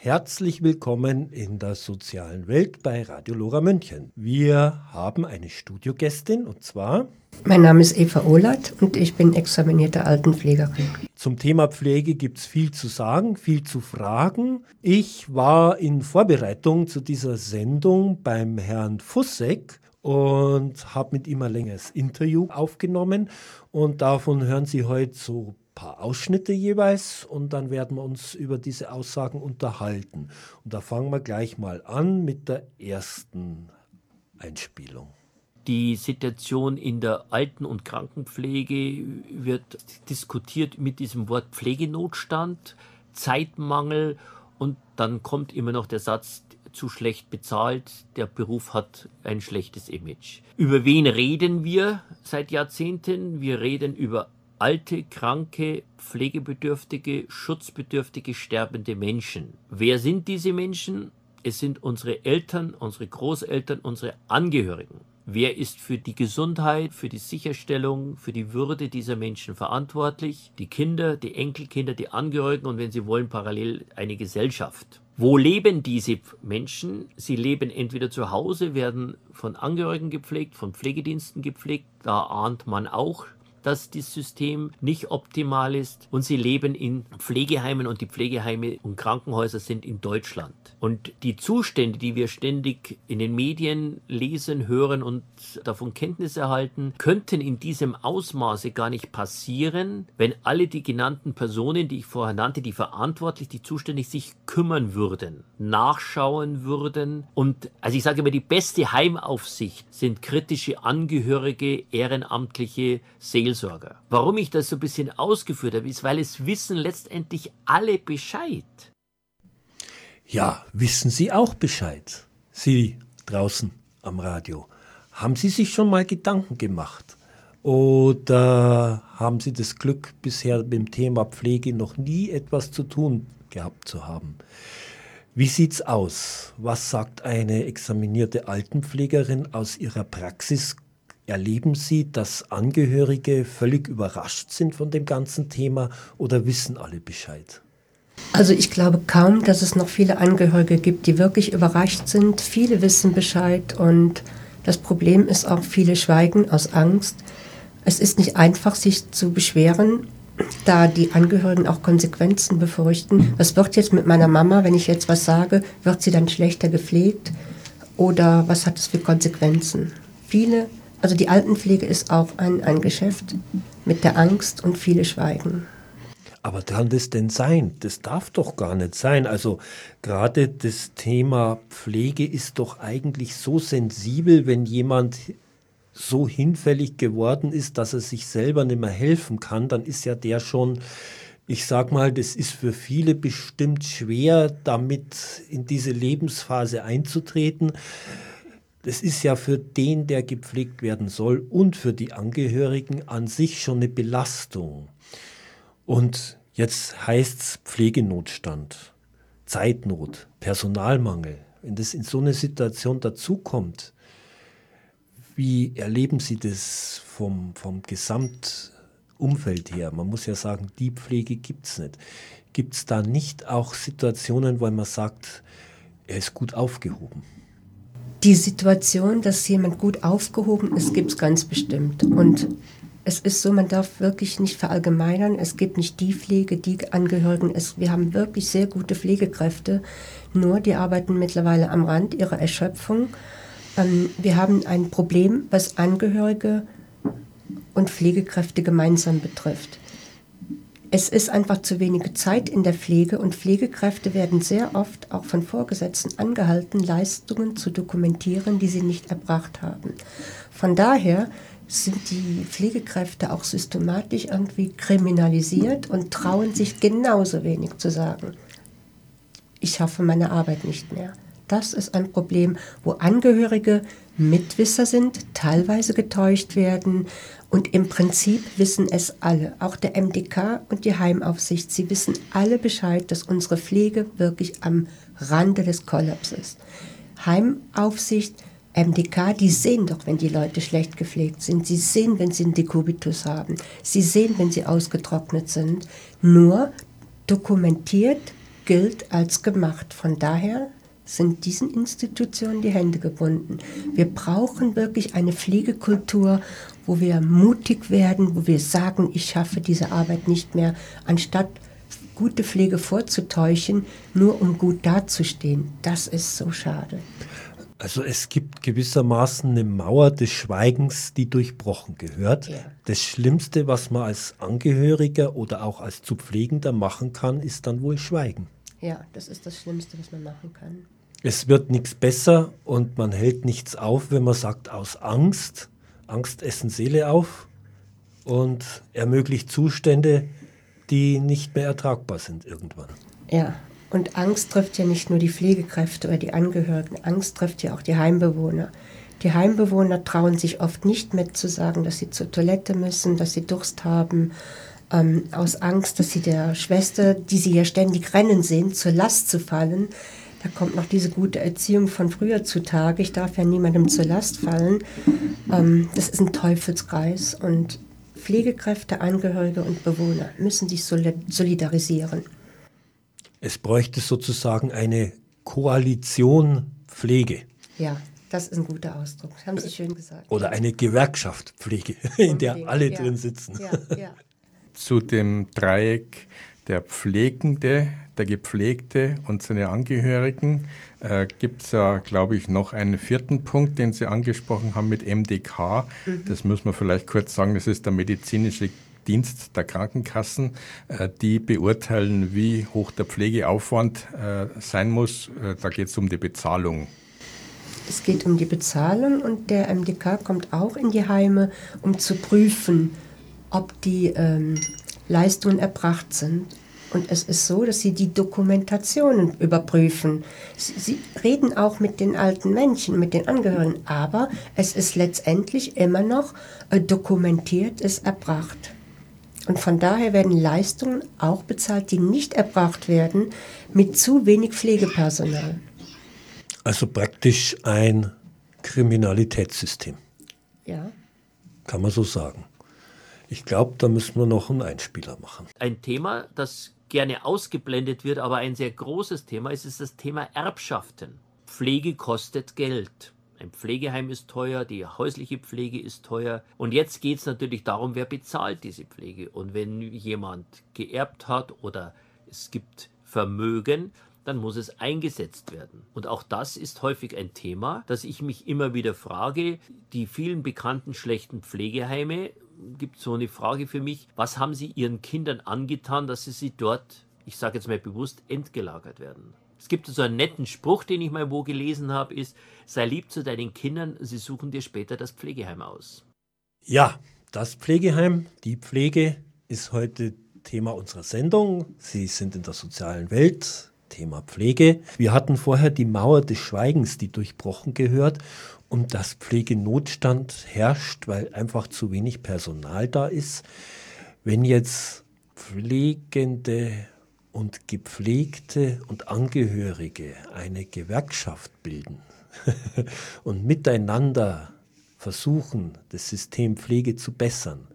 Herzlich willkommen in der sozialen Welt bei Radio Lora München. Wir haben eine Studiogästin und zwar. Mein Name ist Eva Ohlert und ich bin examinierte Altenpflegerin. Zum Thema Pflege gibt es viel zu sagen, viel zu fragen. Ich war in Vorbereitung zu dieser Sendung beim Herrn Fussek und habe mit ihm ein längeres Interview aufgenommen und davon hören Sie heute so paar Ausschnitte jeweils und dann werden wir uns über diese Aussagen unterhalten. Und da fangen wir gleich mal an mit der ersten Einspielung. Die Situation in der Alten- und Krankenpflege wird diskutiert mit diesem Wort Pflegenotstand, Zeitmangel und dann kommt immer noch der Satz, zu schlecht bezahlt, der Beruf hat ein schlechtes Image. Über wen reden wir seit Jahrzehnten? Wir reden über alte, kranke, pflegebedürftige, schutzbedürftige, sterbende Menschen. Wer sind diese Menschen? Es sind unsere Eltern, unsere Großeltern, unsere Angehörigen. Wer ist für die Gesundheit, für die Sicherstellung, für die Würde dieser Menschen verantwortlich? Die Kinder, die Enkelkinder, die Angehörigen und wenn Sie wollen, parallel eine Gesellschaft. Wo leben diese Menschen? Sie leben entweder zu Hause, werden von Angehörigen gepflegt, von Pflegediensten gepflegt. Da ahnt man auch dass das System nicht optimal ist und sie leben in Pflegeheimen und die Pflegeheime und Krankenhäuser sind in Deutschland. Und die Zustände, die wir ständig in den Medien lesen, hören und davon Kenntnis erhalten, könnten in diesem Ausmaße gar nicht passieren, wenn alle die genannten Personen, die ich vorher nannte, die verantwortlich, die zuständig sich kümmern würden, nachschauen würden. Und also ich sage immer, die beste Heimaufsicht sind kritische Angehörige, ehrenamtliche Seelsorger. Warum ich das so ein bisschen ausgeführt habe, ist, weil es wissen letztendlich alle Bescheid. Ja, wissen Sie auch Bescheid? Sie draußen am Radio. Haben Sie sich schon mal Gedanken gemacht? Oder haben Sie das Glück, bisher mit dem Thema Pflege noch nie etwas zu tun gehabt zu haben? Wie sieht's aus? Was sagt eine examinierte Altenpflegerin aus ihrer Praxis? Erleben Sie, dass Angehörige völlig überrascht sind von dem ganzen Thema oder wissen alle Bescheid? Also ich glaube kaum, dass es noch viele Angehörige gibt, die wirklich überrascht sind. Viele wissen Bescheid und das Problem ist auch, viele schweigen aus Angst. Es ist nicht einfach, sich zu beschweren, da die Angehörigen auch Konsequenzen befürchten. Was wird jetzt mit meiner Mama, wenn ich jetzt was sage? Wird sie dann schlechter gepflegt? Oder was hat es für Konsequenzen? Viele, also die Altenpflege ist auch ein, ein Geschäft mit der Angst und viele schweigen. Aber kann das denn sein? Das darf doch gar nicht sein. Also gerade das Thema Pflege ist doch eigentlich so sensibel, wenn jemand so hinfällig geworden ist, dass er sich selber nicht mehr helfen kann, dann ist ja der schon, ich sag mal, das ist für viele bestimmt schwer, damit in diese Lebensphase einzutreten. Das ist ja für den, der gepflegt werden soll und für die Angehörigen an sich schon eine Belastung. Und jetzt heißt es Pflegenotstand, Zeitnot, Personalmangel. Wenn das in so eine Situation dazukommt, wie erleben Sie das vom, vom Gesamtumfeld her? Man muss ja sagen, die Pflege gibt es nicht. Gibt es da nicht auch Situationen, wo man sagt, er ist gut aufgehoben? Die Situation, dass jemand gut aufgehoben ist, gibt es ganz bestimmt. Und es ist so, man darf wirklich nicht verallgemeinern. Es gibt nicht die Pflege, die Angehörigen. Es, wir haben wirklich sehr gute Pflegekräfte, nur die arbeiten mittlerweile am Rand ihrer Erschöpfung. Ähm, wir haben ein Problem, was Angehörige und Pflegekräfte gemeinsam betrifft. Es ist einfach zu wenige Zeit in der Pflege und Pflegekräfte werden sehr oft auch von Vorgesetzten angehalten, Leistungen zu dokumentieren, die sie nicht erbracht haben. Von daher sind die Pflegekräfte auch systematisch irgendwie kriminalisiert und trauen sich genauso wenig zu sagen, ich schaffe meine Arbeit nicht mehr. Das ist ein Problem, wo Angehörige Mitwisser sind, teilweise getäuscht werden und im Prinzip wissen es alle, auch der MDK und die Heimaufsicht. Sie wissen alle Bescheid, dass unsere Pflege wirklich am Rande des Kollaps ist. Heimaufsicht MDK, die sehen doch, wenn die Leute schlecht gepflegt sind. Sie sehen, wenn sie einen Dekubitus haben. Sie sehen, wenn sie ausgetrocknet sind. Nur dokumentiert gilt als gemacht. Von daher sind diesen Institutionen die Hände gebunden. Wir brauchen wirklich eine Pflegekultur, wo wir mutig werden, wo wir sagen, ich schaffe diese Arbeit nicht mehr, anstatt gute Pflege vorzutäuschen, nur um gut dazustehen. Das ist so schade. Also es gibt gewissermaßen eine Mauer des Schweigens, die durchbrochen gehört. Ja. Das Schlimmste, was man als Angehöriger oder auch als zu Pflegender machen kann, ist dann wohl Schweigen. Ja, das ist das Schlimmste, was man machen kann. Es wird nichts besser und man hält nichts auf, wenn man sagt, aus Angst. Angst essen Seele auf und ermöglicht Zustände, die nicht mehr ertragbar sind irgendwann. Ja, und Angst trifft ja nicht nur die Pflegekräfte oder die Angehörigen, Angst trifft ja auch die Heimbewohner. Die Heimbewohner trauen sich oft nicht mehr zu sagen, dass sie zur Toilette müssen, dass sie Durst haben, ähm, aus Angst, dass sie der Schwester, die sie ja ständig rennen sehen, zur Last zu fallen. Da kommt noch diese gute Erziehung von früher zutage. Ich darf ja niemandem zur Last fallen. Ähm, das ist ein Teufelskreis und Pflegekräfte, Angehörige und Bewohner müssen sich solidarisieren. Es bräuchte sozusagen eine Koalition Pflege. Ja, das ist ein guter Ausdruck. Das haben Sie schön gesagt. Oder eine Gewerkschaft Pflege, in der alle ja. drin sitzen. Ja, ja. Zu dem Dreieck der Pflegende, der Gepflegte und seine Angehörigen äh, gibt es ja, glaube ich, noch einen vierten Punkt, den Sie angesprochen haben mit MDK. Mhm. Das muss man vielleicht kurz sagen, das ist der medizinische Dienst der Krankenkassen, äh, die beurteilen, wie hoch der Pflegeaufwand äh, sein muss. Äh, da geht es um die Bezahlung. Es geht um die Bezahlung und der MDK kommt auch in die Heime, um zu prüfen, ob die ähm, Leistungen erbracht sind. Und es ist so, dass sie die Dokumentationen überprüfen. Sie, sie, reden auch mit den alten Menschen, mit den Angehörigen, aber es ist letztendlich immer noch äh, dokumentiert, ist erbracht. Und von daher werden Leistungen auch bezahlt, die nicht erbracht werden, mit zu wenig Pflegepersonal. Also praktisch ein Kriminalitätssystem. Ja. Kann man so sagen. Ich glaube, da müssen wir noch einen Einspieler machen. Ein Thema, das gerne ausgeblendet wird, aber ein sehr großes Thema ist, ist das Thema Erbschaften. Pflege kostet Geld. Ein Pflegeheim ist teuer, die häusliche Pflege ist teuer. Und jetzt geht es natürlich darum, wer bezahlt diese Pflege. Und wenn jemand geerbt hat oder es gibt Vermögen, dann muss es eingesetzt werden. Und auch das ist häufig ein Thema, das ich mich immer wieder frage. Die vielen bekannten schlechten Pflegeheime gibt so eine Frage für mich. Was haben Sie Ihren Kindern angetan, dass sie sie dort, ich sage jetzt mal bewusst, entgelagert werden? Es gibt so einen netten Spruch, den ich mal wo gelesen habe, ist, sei lieb zu deinen Kindern, sie suchen dir später das Pflegeheim aus. Ja, das Pflegeheim, die Pflege ist heute Thema unserer Sendung. Sie sind in der sozialen Welt, Thema Pflege. Wir hatten vorher die Mauer des Schweigens, die durchbrochen gehört und dass Pflegenotstand herrscht, weil einfach zu wenig Personal da ist. Wenn jetzt Pflegende und Gepflegte und Angehörige eine Gewerkschaft bilden und miteinander versuchen, das System Pflege zu bessern,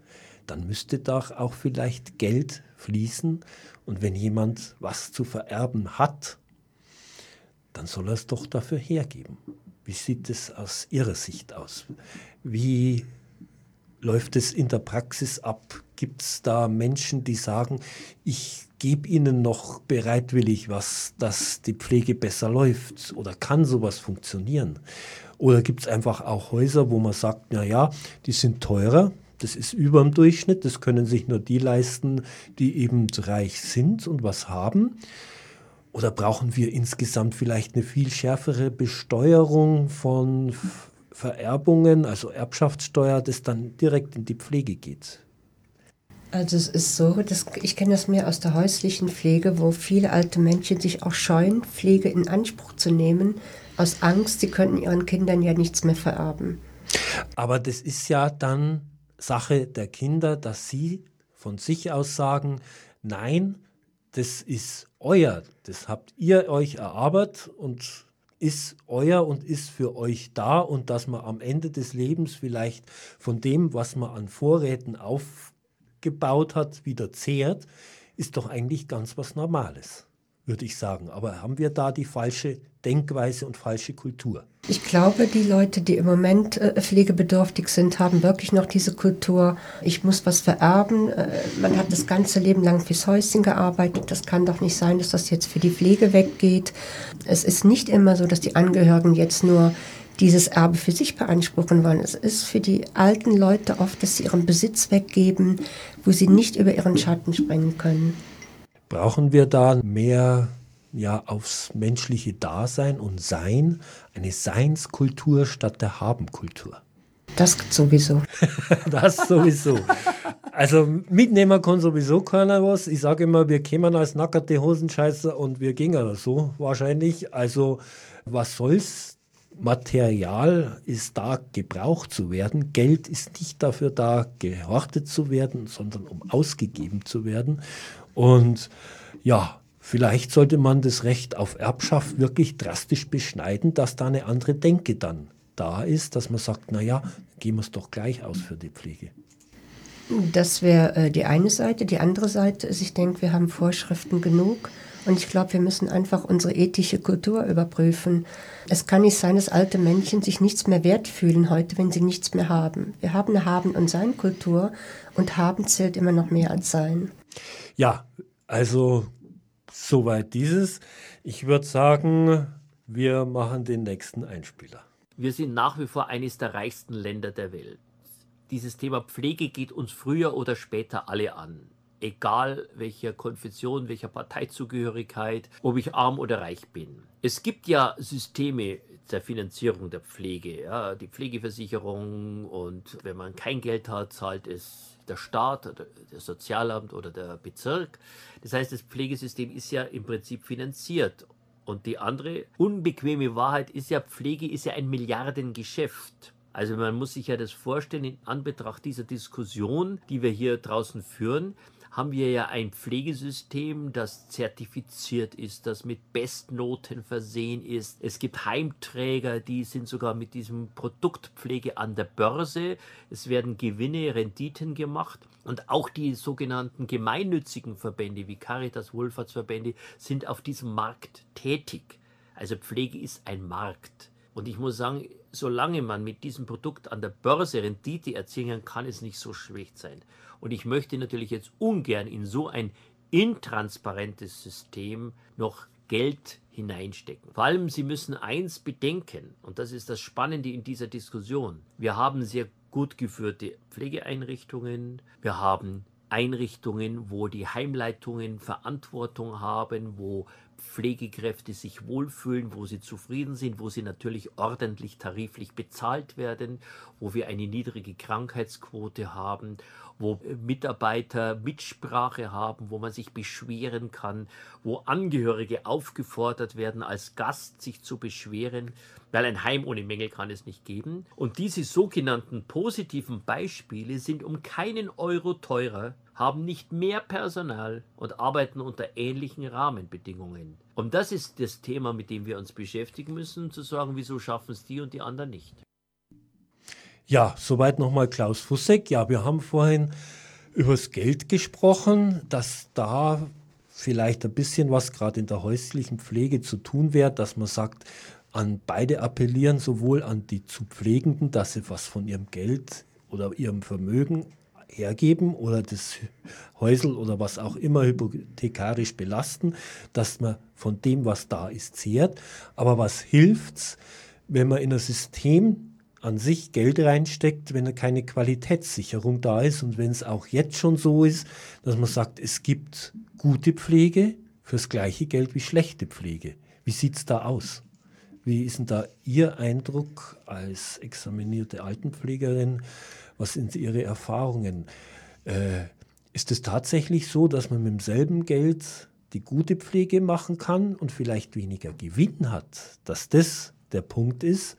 dann müsste doch auch vielleicht Geld fließen. Und wenn jemand was zu vererben hat, dann soll er es doch dafür hergeben. Wie sieht es aus Ihrer Sicht aus? Wie läuft es in der Praxis ab? Gibt es da Menschen, die sagen, ich gebe ihnen noch bereitwillig was, dass die Pflege besser läuft? Oder kann sowas funktionieren? Oder gibt es einfach auch Häuser, wo man sagt, na ja, die sind teurer, das ist über dem Durchschnitt, das können sich nur die leisten, die eben reich sind und was haben. Oder brauchen wir insgesamt vielleicht eine viel schärfere Besteuerung von Vererbungen, also Erbschaftssteuer, das dann direkt in die Pflege geht? Also es ist so, dass, ich kenne das mehr aus der häuslichen Pflege, wo viele alte Menschen sich auch scheuen, Pflege in Anspruch zu nehmen, aus Angst, sie könnten ihren Kindern ja nichts mehr vererben. Aber das ist ja dann Sache der Kinder, dass sie von sich aus sagen, nein, das ist euer, das habt ihr euch erarbeitet und ist euer und ist für euch da und dass man am Ende des Lebens vielleicht von dem, was man an Vorräten aufgebaut hat, wieder zehrt, ist doch eigentlich ganz was Normales. Würde ich sagen. Aber haben wir da die falsche Denkweise und falsche Kultur? Ich glaube, die Leute, die im Moment äh, pflegebedürftig sind, haben wirklich noch diese Kultur, ich muss was vererben. Äh, man hat das ganze Leben lang fürs Häuschen gearbeitet. Das kann doch nicht sein, dass das jetzt für die Pflege weggeht. Es ist nicht immer so, dass die Angehörigen jetzt nur dieses Erbe für sich beanspruchen wollen. Es ist für die alten Leute oft, dass sie ihren Besitz weggeben, wo sie nicht über ihren Schatten springen können. Brauchen wir da mehr ja, aufs menschliche Dasein und Sein, eine Seinskultur statt der Habenkultur? Das sowieso. das sowieso. Also Mitnehmer kann sowieso keiner was. Ich sage immer, wir kämen als nackerte Hosenscheißer und wir gingen so wahrscheinlich. Also was soll's? Material ist da gebraucht zu werden. Geld ist nicht dafür da, gehortet zu werden, sondern um ausgegeben zu werden. Und ja, vielleicht sollte man das Recht auf Erbschaft wirklich drastisch beschneiden, dass da eine andere Denke dann da ist, dass man sagt, naja, gehen wir es doch gleich aus für die Pflege. Das wäre äh, die eine Seite. Die andere Seite ist, ich denke, wir haben Vorschriften genug. Und ich glaube, wir müssen einfach unsere ethische Kultur überprüfen. Es kann nicht sein, dass alte Menschen sich nichts mehr wert fühlen heute, wenn sie nichts mehr haben. Wir haben eine Haben- und Sein-Kultur und Haben zählt immer noch mehr als Sein. Ja, also soweit dieses. Ich würde sagen, wir machen den nächsten Einspieler. Wir sind nach wie vor eines der reichsten Länder der Welt. Dieses Thema Pflege geht uns früher oder später alle an egal welcher Konfession, welcher Parteizugehörigkeit, ob ich arm oder reich bin. Es gibt ja Systeme der Finanzierung der Pflege, ja, die Pflegeversicherung und wenn man kein Geld hat, zahlt es der Staat oder das Sozialamt oder der Bezirk. Das heißt, das Pflegesystem ist ja im Prinzip finanziert. Und die andere unbequeme Wahrheit ist ja, Pflege ist ja ein Milliardengeschäft. Also man muss sich ja das vorstellen in Anbetracht dieser Diskussion, die wir hier draußen führen, haben wir ja ein Pflegesystem, das zertifiziert ist, das mit Bestnoten versehen ist. Es gibt Heimträger, die sind sogar mit diesem Produktpflege an der Börse. Es werden Gewinne, Renditen gemacht. Und auch die sogenannten gemeinnützigen Verbände wie Caritas, Wohlfahrtsverbände sind auf diesem Markt tätig. Also Pflege ist ein Markt. Und ich muss sagen, solange man mit diesem Produkt an der Börse Rendite erzielen kann, kann es nicht so schlecht sein. Und ich möchte natürlich jetzt ungern in so ein intransparentes System noch Geld hineinstecken. Vor allem, Sie müssen eins bedenken, und das ist das Spannende in dieser Diskussion. Wir haben sehr gut geführte Pflegeeinrichtungen, wir haben Einrichtungen, wo die Heimleitungen Verantwortung haben, wo Pflegekräfte sich wohlfühlen, wo sie zufrieden sind, wo sie natürlich ordentlich tariflich bezahlt werden, wo wir eine niedrige Krankheitsquote haben, wo Mitarbeiter Mitsprache haben, wo man sich beschweren kann, wo Angehörige aufgefordert werden, als Gast sich zu beschweren, weil ein Heim ohne Mängel kann es nicht geben. Und diese sogenannten positiven Beispiele sind um keinen Euro teurer haben nicht mehr Personal und arbeiten unter ähnlichen Rahmenbedingungen. Und das ist das Thema, mit dem wir uns beschäftigen müssen, zu sagen, wieso schaffen es die und die anderen nicht. Ja, soweit nochmal Klaus Fussek. Ja, wir haben vorhin über das Geld gesprochen, dass da vielleicht ein bisschen was gerade in der häuslichen Pflege zu tun wäre, dass man sagt, an beide appellieren, sowohl an die zu Pflegenden, dass sie was von ihrem Geld oder ihrem Vermögen hergeben oder das Häusel oder was auch immer hypothekarisch belasten, dass man von dem, was da ist, zehrt. Aber was hilft's, wenn man in ein System an sich Geld reinsteckt, wenn keine Qualitätssicherung da ist und wenn es auch jetzt schon so ist, dass man sagt, es gibt gute Pflege fürs gleiche Geld wie schlechte Pflege. Wie sieht es da aus? Wie ist denn da Ihr Eindruck als examinierte Altenpflegerin? Was sind Ihre Erfahrungen? Äh, ist es tatsächlich so, dass man mit demselben Geld die gute Pflege machen kann und vielleicht weniger Gewinn hat? Dass das der Punkt ist?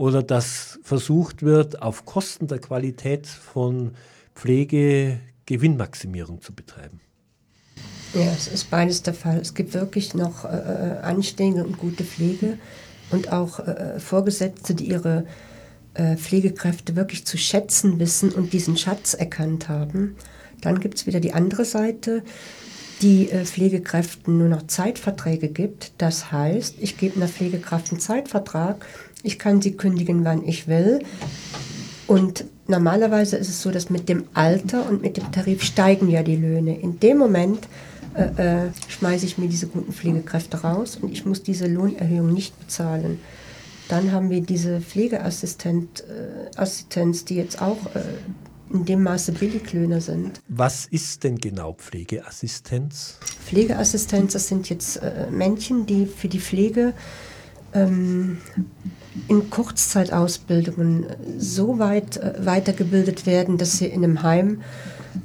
oder dass versucht wird, auf Kosten der Qualität von Pflege Gewinnmaximierung zu betreiben. Ja, es ist beides der Fall. Es gibt wirklich noch äh, äh anständige und gute Pflege und auch äh, Vorgesetzte, die ihre äh, Pflegekräfte wirklich zu schätzen wissen und diesen Schatz erkannt haben. Dann gibt es wieder die andere Seite. die äh, Pflegekräften nur noch Zeitverträge gibt. Das heißt, ich gebe einer Pflegekraft einen Zeitvertrag, ich kann sie kündigen, wann ich will. Und normalerweise ist es so, dass mit dem Alter und mit dem Tarif steigen ja die Löhne. In dem Moment äh, äh, schmeiße ich mir diese guten Pflegekräfte raus und ich muss diese Lohnerhöhung nicht bezahlen. Dann haben wir diese Pflegeassistenz, äh, die jetzt auch äh, in dem Maße Billiglöhner sind. Was ist denn genau Pflegeassistenz? Pflegeassistenz, das sind jetzt äh, Männchen, die für die Pflege ähm, in Kurzzeitausbildungen so weit äh, weitergebildet werden, dass sie in einem Heim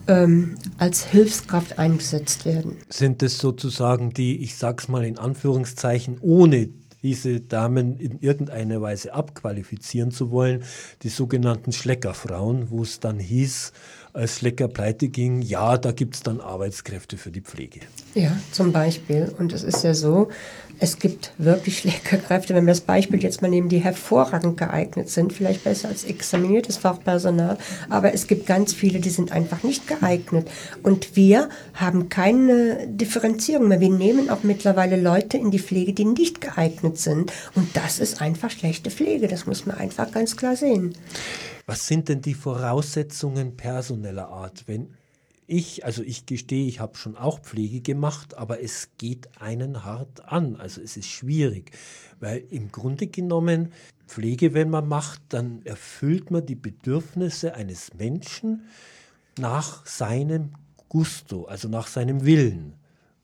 ähm, als Hilfskraft eingesetzt werden. Sind es sozusagen die, ich sag's mal in Anführungszeichen, ohne diese Damen in irgendeiner Weise abqualifizieren zu wollen, die sogenannten Schleckerfrauen, wo es dann hieß, als Schlecker pleite ging, ja, da gibt es dann Arbeitskräfte für die Pflege. Ja, zum Beispiel. Und es ist ja so, es gibt wirklich Lehrkräfte, wenn wir das Beispiel jetzt mal nehmen, die hervorragend geeignet sind, vielleicht besser als examiniertes Fachpersonal, aber es gibt ganz viele, die sind einfach nicht geeignet. Und wir haben keine Differenzierung mehr. Wir nehmen auch mittlerweile Leute in die Pflege, die nicht geeignet sind. Und das ist einfach schlechte Pflege. Das muss man einfach ganz klar sehen. Was sind denn die Voraussetzungen personeller Art, wenn ich, also ich gestehe, ich habe schon auch Pflege gemacht, aber es geht einen hart an. Also es ist schwierig, weil im Grunde genommen Pflege, wenn man macht, dann erfüllt man die Bedürfnisse eines Menschen nach seinem Gusto, also nach seinem Willen.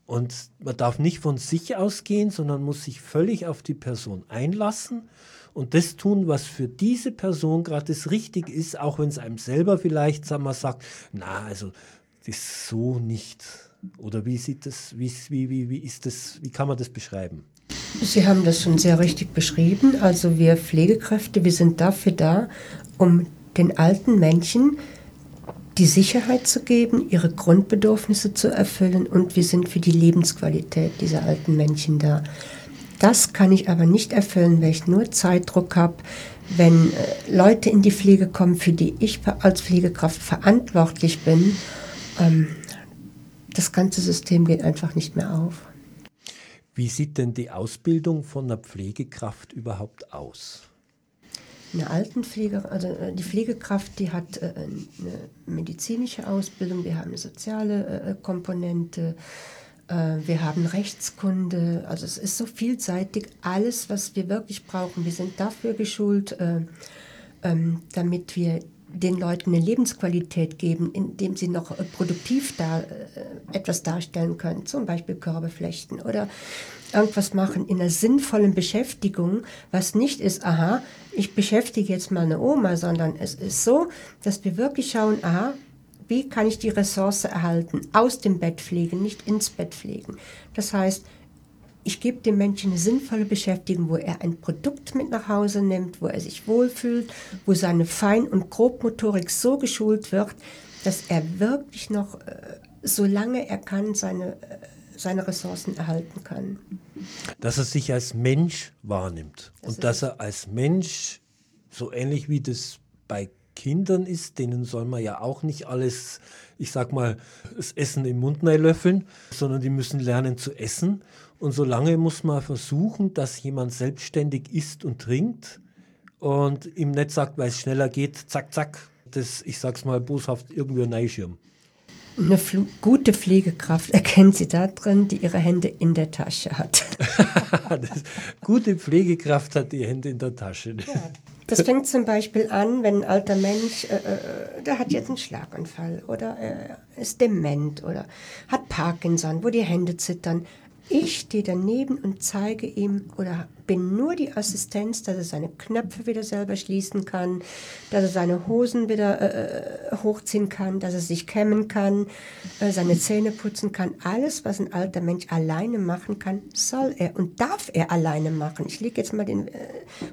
Und man darf nicht von sich ausgehen, sondern muss sich völlig auf die Person einlassen und das tun, was für diese Person gerade das richtig ist, auch wenn es einem selber vielleicht, sagen wir, sagt, na, also ist so nicht. Oder wie sieht das, wie, wie, wie, wie ist das, wie kann man das beschreiben? Sie haben das schon sehr richtig beschrieben. Also wir Pflegekräfte, wir sind dafür da, um den alten Menschen die Sicherheit zu geben, ihre Grundbedürfnisse zu erfüllen und wir sind für die Lebensqualität dieser alten Menschen da. Das kann ich aber nicht erfüllen, weil ich nur Zeitdruck habe, wenn äh, Leute in die Pflege kommen, für die ich als Pflegekraft verantwortlich bin ähm, das ganze System geht einfach nicht mehr auf. Wie sieht denn die Ausbildung von einer Pflegekraft überhaupt aus? Eine Altenpflege, also äh, die Pflegekraft, die hat äh, eine medizinische Ausbildung, wir haben eine soziale äh, Komponente, wir haben Rechtskunde, also es ist so vielseitig, alles, was wir wirklich brauchen. Wir sind dafür geschult, ähm, damit wir den Leuten eine Lebensqualität geben, indem sie noch äh, produktiv da, äh, etwas darstellen können, zum Beispiel Körbe flechten oder irgendwas machen in einer sinnvollen Beschäftigung, was nicht ist, aha, ich beschäftige jetzt mal eine Oma, sondern es ist so, dass wir wirklich schauen, aha, wie kann ich die Ressource erhalten? Aus dem Bett pflegen, nicht ins Bett pflegen. Das heißt, ich gebe dem Menschen eine sinnvolle Beschäftigung, wo er ein Produkt mit nach Hause nimmt, wo er sich wohlfühlt, wo seine Fein- und Grobmotorik so geschult wird, dass er wirklich noch, äh, solange er kann, seine, äh, seine Ressourcen erhalten kann. Dass er sich als Mensch wahrnimmt das und dass er als Mensch, so ähnlich wie das bei Kindern ist, denen soll man ja auch nicht alles, ich sag mal, das Essen im Mund löffeln, sondern die müssen lernen zu essen. Und solange muss man versuchen, dass jemand selbstständig isst und trinkt und ihm nicht sagt, weil es schneller geht, zack, zack, das, ich sag's mal boshaft, irgendwie ein Neischirm. Eine gute Pflegekraft erkennt sie da drin, die ihre Hände in der Tasche hat. gute Pflegekraft hat die Hände in der Tasche. Ja. Das fängt zum Beispiel an, wenn ein alter Mensch, äh, äh, der hat jetzt einen Schlaganfall oder äh, ist dement oder hat Parkinson, wo die Hände zittern. Ich stehe daneben und zeige ihm oder bin nur die Assistenz, dass er seine Knöpfe wieder selber schließen kann, dass er seine Hosen wieder äh, äh, hochziehen kann, dass er sich kämmen kann, äh, seine Zähne putzen kann. Alles, was ein alter Mensch alleine machen kann, soll er und darf er alleine machen. Ich lege jetzt mal den äh,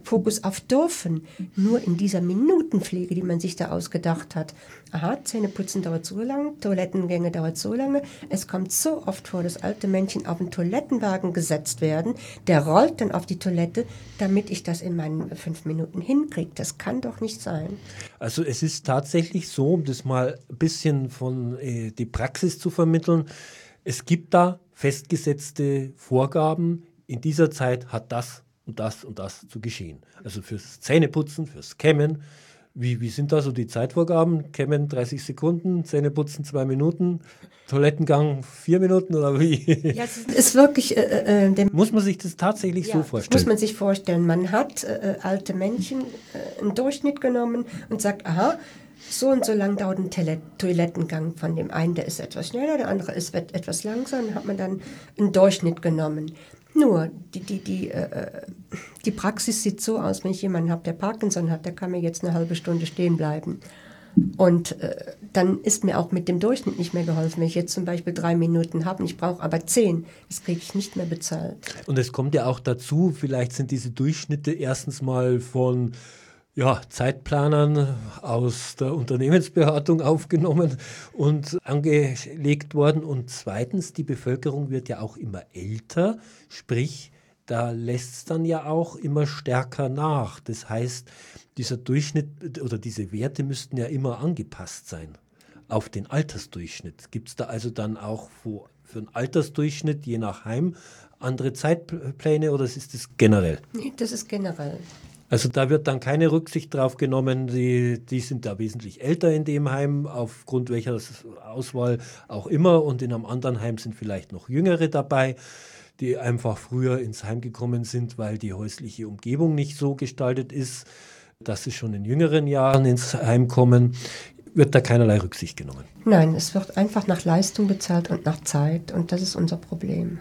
Fokus auf dürfen. Nur in dieser Minutenpflege, die man sich da ausgedacht hat. Aha, Zähne putzen dauert so lange, Toilettengänge dauert so lange. Es kommt so oft vor, dass alte Menschen auf den Toilettenwagen gesetzt werden. Der rollt dann auf die Toilette, damit ich das in meinen fünf Minuten hinkriege. Das kann doch nicht sein. Also es ist tatsächlich so, um das mal ein bisschen von äh, die Praxis zu vermitteln, Es gibt da festgesetzte Vorgaben. In dieser Zeit hat das und das und das zu geschehen. Also fürs Zähneputzen, fürs Kämmen, wie, wie sind da so die Zeitvorgaben? Kämmen 30 Sekunden, Zähneputzen zwei Minuten, Toilettengang vier Minuten oder wie? Ja, es ist wirklich. Äh, äh, muss man sich das tatsächlich ja, so vorstellen? Muss man sich vorstellen. Man hat äh, äh, alte Menschen äh, einen Durchschnitt genommen und sagt, aha, so und so lang dauert ein Toilettengang von dem einen, der ist etwas schneller, der andere ist etwas langsamer, hat man dann einen Durchschnitt genommen. Nur, die, die, die, äh, die Praxis sieht so aus, wenn ich jemanden habe, der Parkinson hat, der kann mir jetzt eine halbe Stunde stehen bleiben. Und äh, dann ist mir auch mit dem Durchschnitt nicht mehr geholfen. Wenn ich jetzt zum Beispiel drei Minuten habe ich brauche aber zehn, das kriege ich nicht mehr bezahlt. Und es kommt ja auch dazu, vielleicht sind diese Durchschnitte erstens mal von ja, Zeitplanern aus der Unternehmensberatung aufgenommen und angelegt worden. Und zweitens, die Bevölkerung wird ja auch immer älter, sprich, da lässt es dann ja auch immer stärker nach. Das heißt, dieser Durchschnitt oder diese Werte müssten ja immer angepasst sein auf den Altersdurchschnitt. Gibt es da also dann auch für, für einen Altersdurchschnitt je nach Heim andere Zeitpläne oder ist das generell? Das ist generell. Also da wird dann keine Rücksicht drauf genommen, die, die sind da wesentlich älter in dem Heim, aufgrund welcher Auswahl auch immer. Und in einem anderen Heim sind vielleicht noch Jüngere dabei, die einfach früher ins Heim gekommen sind, weil die häusliche Umgebung nicht so gestaltet ist, dass sie schon in jüngeren Jahren ins Heim kommen. Wird da keinerlei Rücksicht genommen? Nein, es wird einfach nach Leistung bezahlt und nach Zeit. Und das ist unser Problem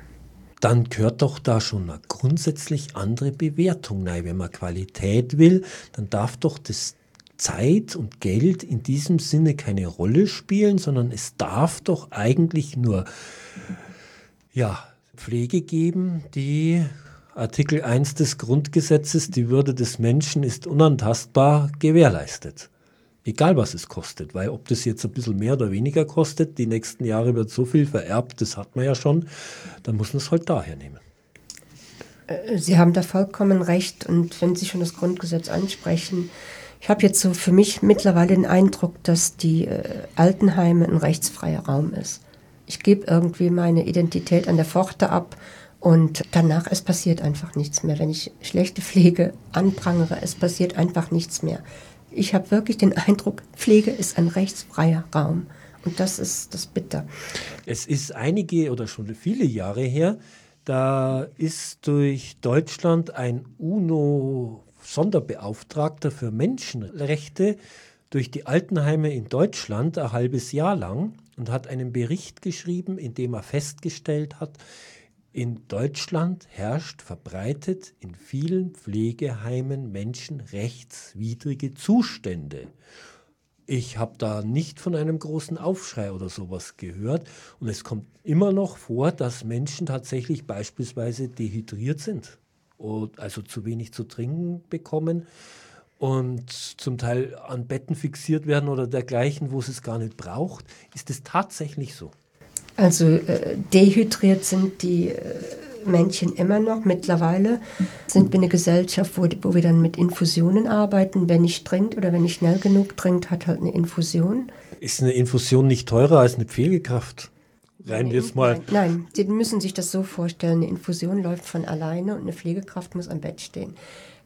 dann gehört doch da schon eine grundsätzlich andere Bewertung rein. Wenn man Qualität will, dann darf doch das Zeit und Geld in diesem Sinne keine Rolle spielen, sondern es darf doch eigentlich nur ja, Pflege geben, die Artikel 1 des Grundgesetzes, die Würde des Menschen ist unantastbar gewährleistet egal was es kostet, weil ob das jetzt ein bisschen mehr oder weniger kostet, die nächsten Jahre wird so viel vererbt, das hat man ja schon, dann muss man es halt daher nehmen. Äh, Sie haben da vollkommen recht und wenn Sie schon das Grundgesetz ansprechen, ich habe jetzt so für mich mittlerweile den Eindruck, dass die äh, Altenheime ein rechtsfreier Raum ist. Ich gebe irgendwie meine Identität an der Pforte ab und danach, es passiert einfach nichts mehr. Wenn ich schlechte Pflege anprangere, es passiert einfach nichts mehr ich habe wirklich den Eindruck, Pflege ist ein rechtsfreier Raum. Und das ist das bitter. Es ist einige oder schon viele Jahre her, da ist durch Deutschland ein UNO-Sonderbeauftragter für Menschenrechte durch die Altenheime in Deutschland ein halbes Jahr lang und hat einen Bericht geschrieben, in dem er festgestellt hat, in Deutschland herrscht verbreitet in vielen Pflegeheimen menschenrechtswidrige Zustände. Ich habe da nicht von einem großen Aufschrei oder sowas gehört. Und es kommt immer noch vor, dass Menschen tatsächlich beispielsweise dehydriert sind, und also zu wenig zu trinken bekommen und zum Teil an Betten fixiert werden oder dergleichen, wo es es gar nicht braucht. Ist es tatsächlich so? Also äh, dehydriert sind die äh, Männchen immer noch. Mittlerweile sind wir eine Gesellschaft, wo, wo wir dann mit Infusionen arbeiten. Wer nicht trinkt oder wer nicht schnell genug trinkt, hat halt eine Infusion. Ist eine Infusion nicht teurer als eine Pflegekraft? Rein jetzt mal. Nein, nein, Sie müssen sich das so vorstellen. Eine Infusion läuft von alleine und eine Pflegekraft muss am Bett stehen.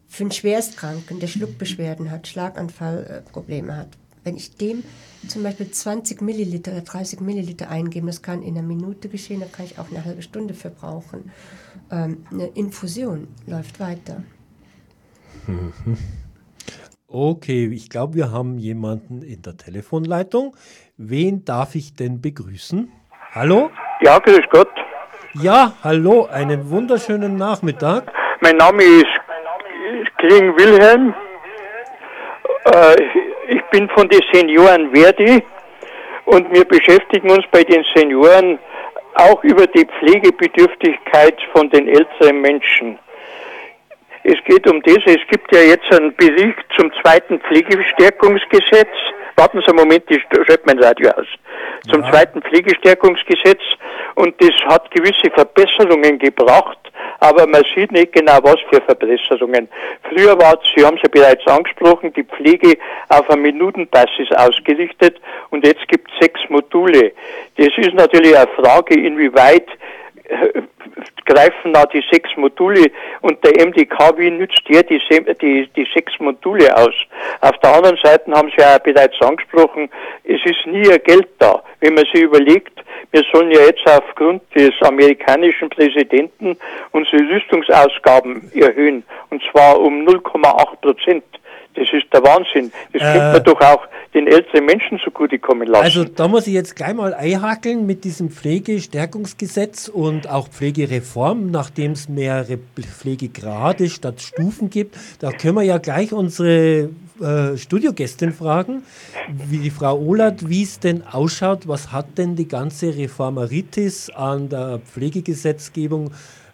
Für einen Schwerstkranken, der Schluckbeschwerden hat, Schlaganfallprobleme hat, wenn ich dem zum Beispiel 20 Milliliter oder 30 Milliliter eingebe, das kann in einer Minute geschehen, da kann ich auch eine halbe Stunde für brauchen. Ähm, eine Infusion läuft weiter. Okay, ich glaube, wir haben jemanden in der Telefonleitung. Wen darf ich denn begrüßen? Hallo? Ja, grüß Gott. Ja, hallo, einen wunderschönen Nachmittag. Mein Name ist Kling Wilhelm. Äh, ich bin von den Senioren Verdi und wir beschäftigen uns bei den Senioren auch über die Pflegebedürftigkeit von den älteren Menschen. Es geht um das, es gibt ja jetzt einen Bericht zum zweiten Pflegebestärkungsgesetz Warten Sie einen Moment, ich schalte mein Radio aus. Zum Ja. zweiten Pflegestärkungsgesetz und das hat gewisse Verbesserungen gebracht, aber man sieht nicht genau, was für Verbesserungen. Früher war, Sie haben es ja bereits angesprochen, die Pflege auf eine Minutenbasis ausgerichtet und jetzt gibt es sechs Module. Das ist natürlich eine Frage, inwieweit äh, greifen da die sechs Module und der MDK, wie nützt der die, die, die sechs Module aus? Auf der anderen Seite haben Sie ja bereits angesprochen, es ist nie ein Geld da. Wenn man sich überlegt, wir sollen ja jetzt aufgrund des amerikanischen Präsidenten unsere Rüstungsausgaben erhöhen und zwar um 0,8 Prozent. Das ist der Wahnsinn. Das Äh, könnte man doch auch den älteren Menschen zugutekommen lassen. Also da muss ich jetzt gleich mal einhakeln mit diesem Pflegestärkungsgesetz und auch Pflegereform, nachdem es mehrere Pflegegrade statt Stufen gibt. Da können wir ja gleich unsere äh, Studiogästin fragen, wie die Frau Ohlert, wie es denn ausschaut. Was hat denn die ganze Reformaritis an der Pflegegesetzgebung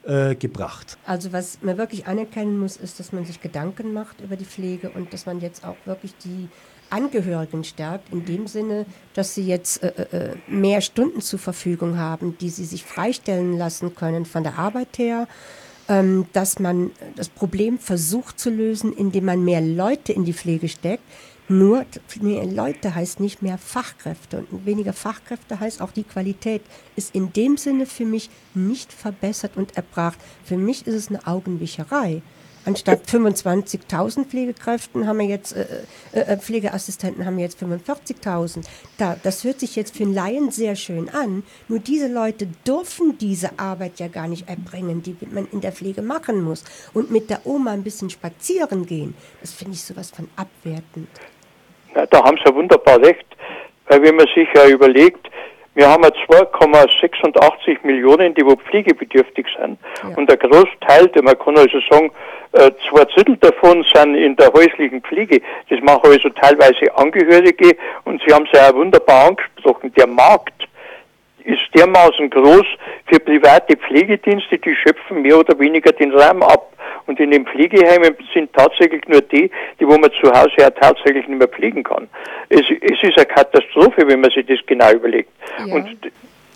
äh, gebracht? Also was man wirklich anerkennen muss, ist, dass man sich Gedanken macht über die Pflege und dass man jetzt auch wirklich die Angehörigen stärkt, in dem Sinne, dass sie jetzt äh, äh, mehr Stunden zur Verfügung haben, die sie sich freistellen lassen können von der Arbeit her, ähm, dass man das Problem versucht zu lösen, indem man mehr Leute in die Pflege steckt. Nur Leute heißt nicht mehr Fachkräfte und weniger Fachkräfte heißt auch die Qualität ist in dem Sinne für mich nicht verbessert und erbracht. Für mich ist es eine Augenwischerei. Anstatt 25.000 Pflegekräften haben wir jetzt, äh, äh, Pflegeassistenten haben wir jetzt 45.000. Da, das hört sich jetzt für einen Laien sehr schön an. Nur diese Leute dürfen diese Arbeit ja gar nicht erbringen, die man in der Pflege machen muss. Und mit der Oma ein bisschen spazieren gehen, das finde ich sowas von abwertend. Na, da haben Sie wunderbar recht, weil wenn man sich ja überlegt, wir haben ja 2,86 Millionen, die wo pflegebedürftig sind. Ja. Und der Großteil, der man kann also sagen, äh, zwei Drittel davon sind in der häuslichen Pflege. Das machen also teilweise Angehörige und Sie haben es ja auch wunderbar angesprochen, der Markt ist dermaßen groß für private Pflegedienste, die schöpfen mehr oder weniger den Rahmen ab. Und in den Pflegeheimen sind tatsächlich nur die, die wo man zu Hause ja tatsächlich nicht mehr pflegen kann. Es, es ist eine Katastrophe, wenn man sich das genau überlegt. Ja. Und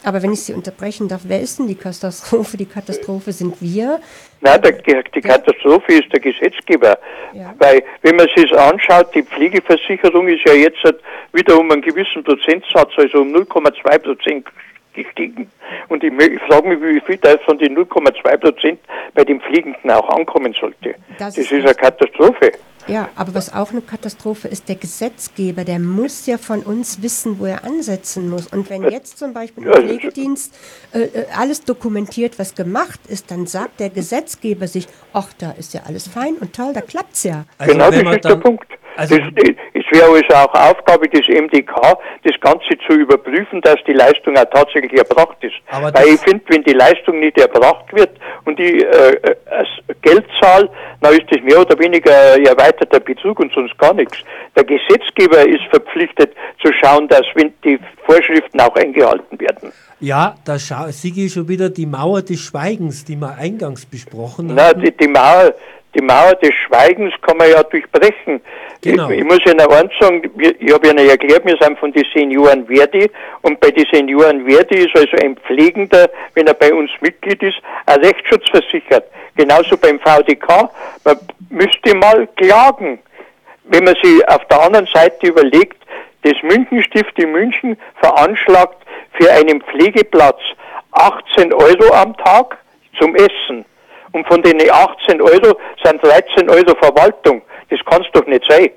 Aber wenn ich Sie unterbrechen darf, wer ist denn die Katastrophe? Die Katastrophe sind wir. Nein, der, die Katastrophe ist der Gesetzgeber. Ja. Weil, wenn man sich anschaut, die Pflegeversicherung ist ja jetzt wieder um einen gewissen Prozentsatz, also um 0,2 Prozent gestiegen. Und ich, frage mich, wie viel da von den 0,2 Prozent bei den Pflegenden auch ankommen sollte. Das Das, ist ist eine. Katastrophe. Ja, aber was auch eine Katastrophe ist, der Gesetzgeber, der muss ja von uns wissen, wo er ansetzen muss. Und wenn jetzt zum Beispiel im das- Pflegedienst äh, äh, alles dokumentiert, was gemacht ist, dann sagt der Gesetzgeber sich, ach, da ist ja alles fein und toll, da klappt's ja. Also genau, das ist der Punkt. Also- das, es wäre also auch Aufgabe des MDK, das Ganze zu überprüfen, dass die Leistung auch tatsächlich erbracht ist. Aber Weil ich finde, wenn die Leistung nicht erbracht wird und die äh, äh, als Geld zahl, dann ist das mehr oder weniger ein erweiterter Bezug und sonst gar nichts. Der Gesetzgeber ist verpflichtet zu schauen, dass wenn die Vorschriften auch eingehalten werden. Ja, da sehe ich schon wieder die Mauer des Schweigens, die wir eingangs besprochen Na, haben. die, die Mauer, die Mauer des Schweigens kann man ja durchbrechen. Genau. Ich, ich muss Ihnen eins sagen, ich habe Ihnen erklärt, wir sind von den Senioren Verdi und bei den Senioren Verdi ist also ein Pflegender, wenn er bei uns Mitglied ist, ein Rechtsschutz versichert. Genauso beim VDK. Man müsste mal klagen. Wenn man sich auf der anderen Seite überlegt, das Münchenstift in München veranschlagt für einen Pflegeplatz 18 Euro am Tag zum Essen. Und von den 18 Euro sind 13 Euro Verwaltung. Das kann es doch nicht sein.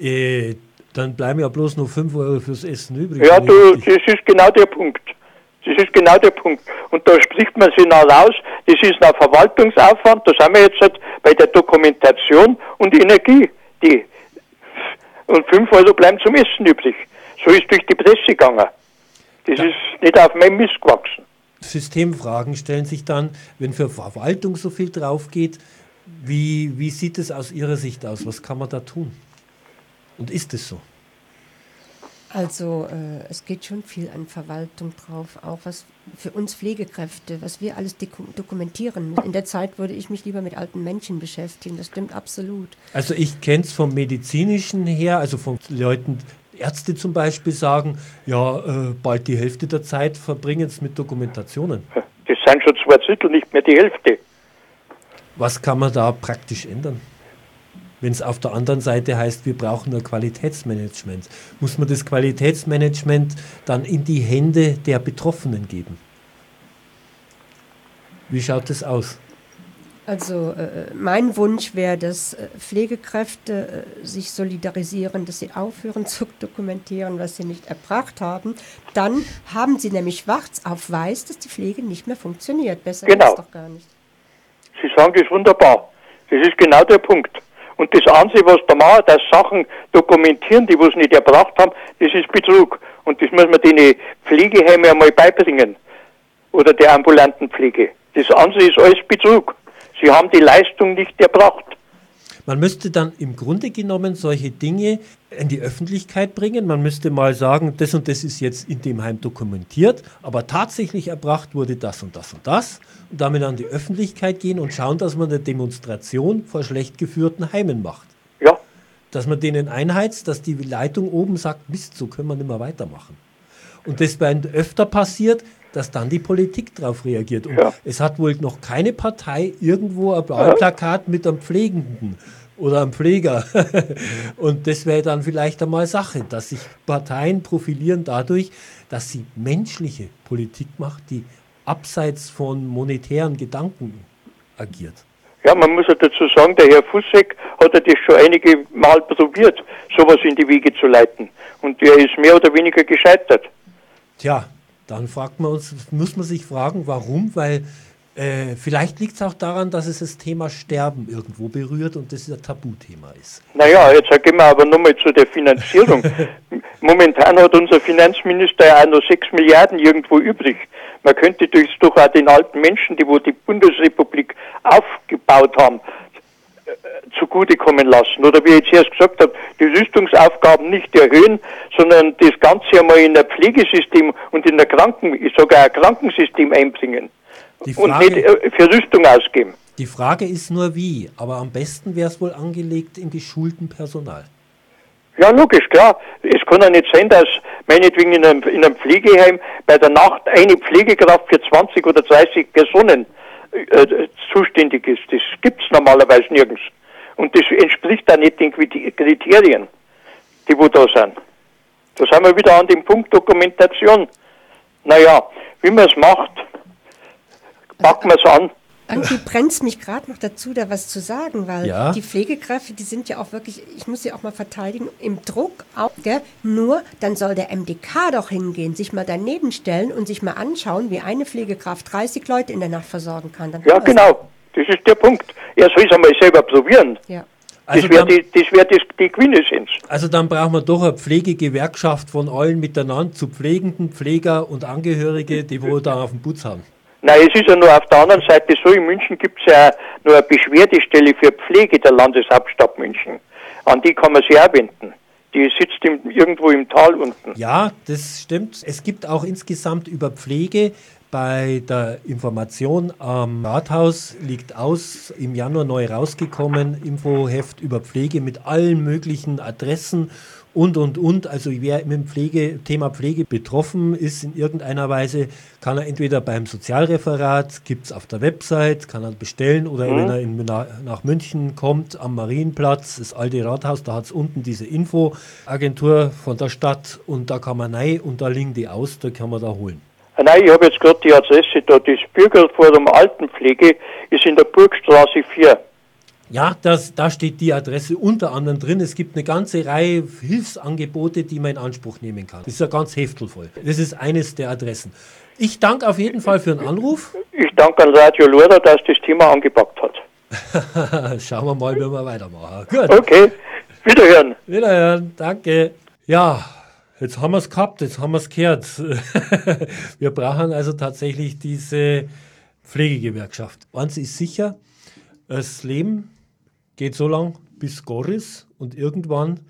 Äh, dann bleiben ja bloß noch 5 Euro fürs Essen übrig. Ja, du, das ist genau der Punkt. Das ist genau der Punkt. Und da spricht man sich noch raus, das ist ein Verwaltungsaufwand, da sind wir jetzt halt bei der Dokumentation und Energie. Die, und 5 Euro bleiben zum Essen übrig. So ist durch die Presse gegangen. Das ist nicht auf meinem Mist gewachsen. Systemfragen stellen sich dann, wenn für Verwaltung so viel drauf geht, wie, wie sieht es aus Ihrer Sicht aus? Was kann man da tun? Und ist es so? Also äh, es geht schon viel an Verwaltung drauf, auch was für uns Pflegekräfte, was wir alles dokumentieren. In der Zeit würde ich mich lieber mit alten Menschen beschäftigen, das stimmt absolut. Also ich kenne es vom medizinischen her, also von Leuten, Ärzte zum Beispiel sagen, ja, äh, bald die Hälfte der Zeit verbringen es mit Dokumentationen. Das sind schon zwei Drittel, nicht mehr die Hälfte. Was kann man da praktisch ändern? Wenn es auf der anderen Seite heißt, wir brauchen ein Qualitätsmanagement, muss man das Qualitätsmanagement dann in die Hände der Betroffenen geben? Wie schaut das aus? Also äh, mein Wunsch wäre, dass äh, Pflegekräfte äh, sich solidarisieren, dass sie aufhören zu dokumentieren, was sie nicht erbracht haben. Dann haben sie nämlich schwarz auf weiß, dass die Pflege nicht mehr funktioniert. Besser genau. ist doch gar nicht. Sie sagen das wunderbar. Das ist genau der Punkt. Und das Einzige, was da machen, dass Sachen dokumentieren, die was nicht erbracht haben, das ist Betrug. Und das muss man den Pflegeheimen einmal beibringen. Oder der ambulanten Pflege. Das andere ist alles Betrug. Sie haben die Leistung nicht erbracht. Man müsste dann im Grunde genommen solche Dinge in die Öffentlichkeit bringen. Man müsste mal sagen, das und das ist jetzt in dem Heim dokumentiert, aber tatsächlich erbracht wurde das und das und das. Und damit an die Öffentlichkeit gehen und schauen, dass man eine Demonstration vor schlecht geführten Heimen macht. Ja. Dass man denen einheizt, dass die Leitung oben sagt, Mist, so können wir nicht mehr weitermachen. Und das bei öfter passiert, dass dann die Politik darauf reagiert. Und ja. es hat wohl noch keine Partei irgendwo ein Wahlplakat mit einem Pflegenden oder einem Pfleger. und das wäre dann vielleicht einmal Sache, dass sich Parteien profilieren dadurch, dass sie menschliche Politik macht, die abseits von monetären Gedanken agiert. Ja, man muss ja dazu sagen, der Herr Fussek hat ja das schon einige Mal probiert, sowas in die Wege zu leiten. Und der ist mehr oder weniger gescheitert. Tja, dann fragt man uns, muss man sich fragen, warum, weil äh, vielleicht liegt es auch daran, dass es das Thema Sterben irgendwo berührt und das ein Tabuthema ist. Naja, jetzt gehen wir aber nochmal zu der Finanzierung. Momentan hat unser Finanzminister ja auch noch 6 Milliarden irgendwo übrig. Man könnte das doch auch den alten Menschen, die wo die Bundesrepublik aufgebaut haben, zugutekommen lassen. Oder wie ich jetzt erst gesagt habe, die Rüstungsaufgaben nicht erhöhen, sondern das Ganze einmal in ein Pflegesystem und in ein Kranken, sogar ein Krankensystem einbringen. Frage, und nicht äh, für Rüstung ausgeben. Die Frage ist nur wie, aber am besten wäre es wohl angelegt in geschulten Personal. Ja, logisch, klar. Es kann ja nicht sein, dass meinetwegen in einem, in einem Pflegeheim bei der Nacht eine Pflegekraft für 20 oder 30 Personen äh, zuständig ist. Das gibt es normalerweise nirgends. Und das entspricht da nicht den Kriterien, die wo da sind. Da sind wir wieder an dem Punkt Dokumentation. Naja, wie man es macht, packen wir es an. Irgendwie brennt es mich gerade noch dazu, da was zu sagen, weil ja. die Pflegekräfte, die sind ja auch wirklich, ich muss sie auch mal verteidigen, im Druck auch, gell? nur dann soll der MDK doch hingehen, sich mal daneben stellen und sich mal anschauen, wie eine Pflegekraft 30 Leute in der Nacht versorgen kann. Dann ja, genau, das ist der Punkt. Er soll es einmal selber probieren. Ja. Also das wäre die, das wär die, die Quintessenz. Also dann brauchen wir doch eine Pflegegewerkschaft von allen miteinander zu Pflegenden, Pfleger und Angehörige, die wohl da auf dem Putz haben. Nein, es ist ja nur auf der anderen Seite so, in München gibt es ja nur eine Beschwerdestelle für Pflege der Landeshauptstadt München. An die kann man sich auch wenden. Die sitzt im, irgendwo im Tal unten. Ja, das stimmt. Es gibt auch insgesamt über Pflege bei der Information am Rathaus liegt aus, im Januar neu rausgekommen, Infoheft über Pflege mit allen möglichen Adressen und, und, und. Also wer mit dem Pflege, Thema Pflege betroffen ist in irgendeiner Weise, kann er entweder beim Sozialreferat, gibt es auf der Website, kann er bestellen oder mhm. wenn er in, nach München kommt, am Marienplatz, das alte Rathaus, da hat es unten diese Infoagentur von der Stadt und da kann man rein und da liegen die aus, da kann man da holen. Nein, ich habe jetzt gerade die Adresse da. Das Bürgerforum Altenpflege ist in der Burgstraße 4. Ja, das, da steht die Adresse unter anderem drin. Es gibt eine ganze Reihe Hilfsangebote, die man in Anspruch nehmen kann. Das ist ja ganz heftelvoll. Das ist eines der Adressen. Ich danke auf jeden Fall für den Anruf. Ich danke an Radio Lora, dass das Thema angepackt hat. Schauen wir mal, wie wir weitermachen. Gut. Okay, wiederhören. Wiederhören, danke. Ja, jetzt haben wir es gehabt, jetzt haben wir es gehört. wir brauchen also tatsächlich diese Pflegegewerkschaft. Eins ist sicher, das Leben geht so lang bis Goris und irgendwann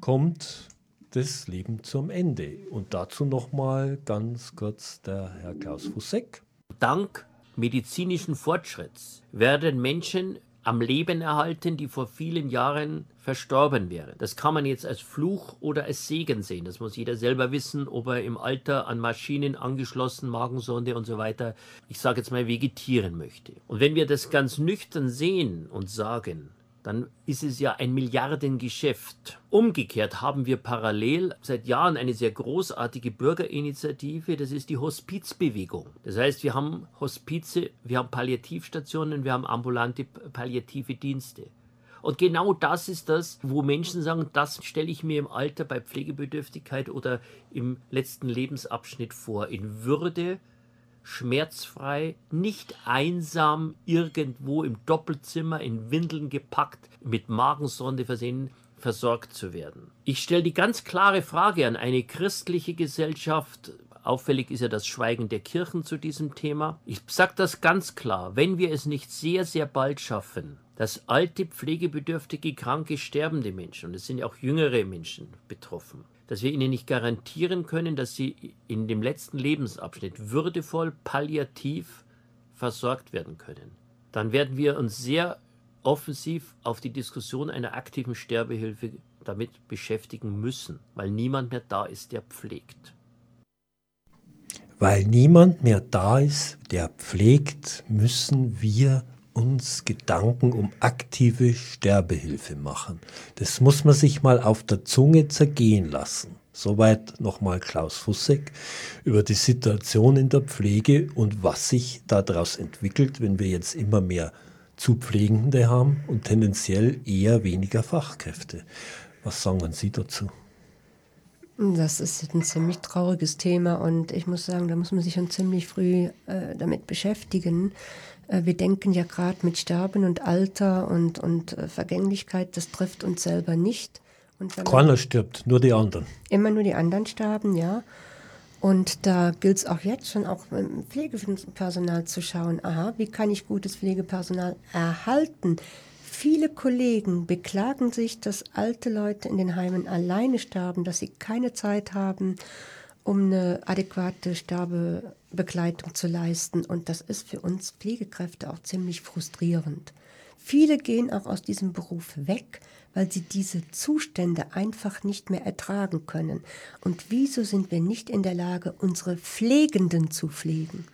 kommt das Leben zum Ende. Und dazu nochmal ganz kurz der Herr Klaus Fussek. Dank medizinischen Fortschritts werden Menschen am Leben erhalten, die vor vielen Jahren verstorben wären. Das kann man jetzt als Fluch oder als Segen sehen. Das muss jeder selber wissen, ob er im Alter an Maschinen angeschlossen, Magensonde und so weiter, ich sage jetzt mal, vegetieren möchte. Und wenn wir das ganz nüchtern sehen und sagen, dann ist es ja ein Milliardengeschäft. Umgekehrt haben wir parallel seit Jahren eine sehr großartige Bürgerinitiative, das ist die Hospizbewegung. Das heißt, wir haben Hospize, wir haben Palliativstationen, wir haben ambulante palliative Dienste. Und genau das ist das, wo Menschen sagen, das stelle ich mir im Alter bei Pflegebedürftigkeit oder im letzten Lebensabschnitt vor, in Würde, schmerzfrei, nicht einsam irgendwo im Doppelzimmer in Windeln gepackt, mit Magensonde versehen, versorgt zu werden. Ich stelle die ganz klare Frage an eine christliche Gesellschaft. Auffällig ist ja das Schweigen der Kirchen zu diesem Thema. Ich sage das ganz klar, wenn wir es nicht sehr, sehr bald schaffen, dass alte, pflegebedürftige, kranke, sterbende Menschen, und es sind ja auch jüngere Menschen betroffen, dass wir ihnen nicht garantieren können, dass sie in dem letzten Lebensabschnitt würdevoll, palliativ versorgt werden können, dann werden wir uns sehr offensiv auf die Diskussion einer aktiven Sterbehilfe damit beschäftigen müssen, weil niemand mehr da ist, der pflegt. Weil niemand mehr da ist, der pflegt, müssen wir uns Gedanken um aktive Sterbehilfe machen. Das muss man sich mal auf der Zunge zergehen lassen. Soweit nochmal Klaus Fussek über die Situation in der Pflege und was sich daraus entwickelt, wenn wir jetzt immer mehr Zupflegende haben und tendenziell eher weniger Fachkräfte. Was sagen Sie dazu? Das ist ein ziemlich trauriges Thema und ich muss sagen, da muss man sich schon ziemlich früh äh, damit beschäftigen. Äh, wir denken ja gerade mit Sterben und Alter und, und äh, Vergänglichkeit, das trifft uns selber nicht. Keiner stirbt, nur die anderen. Immer nur die anderen sterben, ja. Und da gilt es auch jetzt schon, auch im Pflegepersonal zu schauen, aha, wie kann ich gutes Pflegepersonal erhalten? Viele Kollegen beklagen sich, dass alte Leute in den Heimen alleine sterben, dass sie keine Zeit haben, um eine adäquate Sterbebegleitung zu leisten. Und das ist für uns Pflegekräfte auch ziemlich frustrierend. Viele gehen auch aus diesem Beruf weg, weil sie diese Zustände einfach nicht mehr ertragen können. Und wieso sind wir nicht in der Lage, unsere Pflegenden zu pflegen?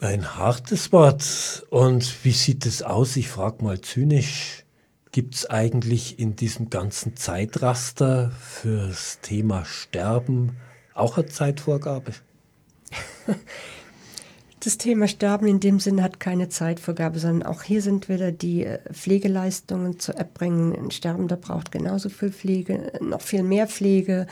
Ein hartes Wort. Und wie sieht es aus? Ich frage mal zynisch. Gibt es eigentlich in diesem ganzen Zeitraster fürs Thema Sterben auch eine Zeitvorgabe? Das Thema Sterben in dem Sinne hat keine Zeitvorgabe, sondern auch hier sind wieder die äh, Pflegeleistungen zu erbringen. Ein Sterbender braucht genauso viel Pflege, noch viel mehr Pflege.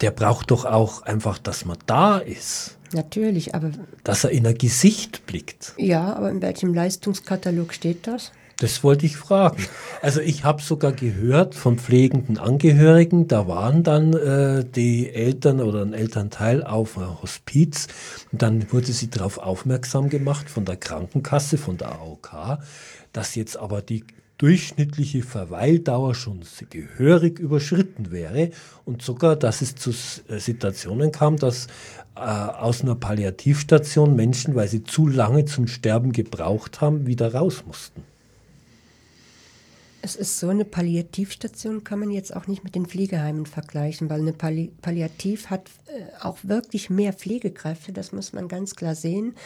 Der braucht doch auch einfach, dass man da ist. Natürlich, aber. Dass er in ein Gesicht blickt. Ja, aber in welchem Leistungskatalog steht das? Das wollte ich fragen. Also ich habe sogar gehört von pflegenden Angehörigen, da waren dann äh, die Eltern oder ein Elternteil auf ein Hospiz und dann wurde sie darauf aufmerksam gemacht von der Krankenkasse, von der AOK, dass jetzt aber die durchschnittliche Verweildauer schon gehörig überschritten wäre und sogar, dass es zu äh, Situationen kam, dass äh, aus einer Palliativstation Menschen, weil sie zu lange zum Sterben gebraucht haben, wieder raus mussten. Es ist so, eine Palliativstation kann man jetzt auch nicht mit den Pflegeheimen vergleichen, weil eine Palli Palliativ hat äh, auch wirklich mehr Pflegekräfte, das muss man ganz klar sehen.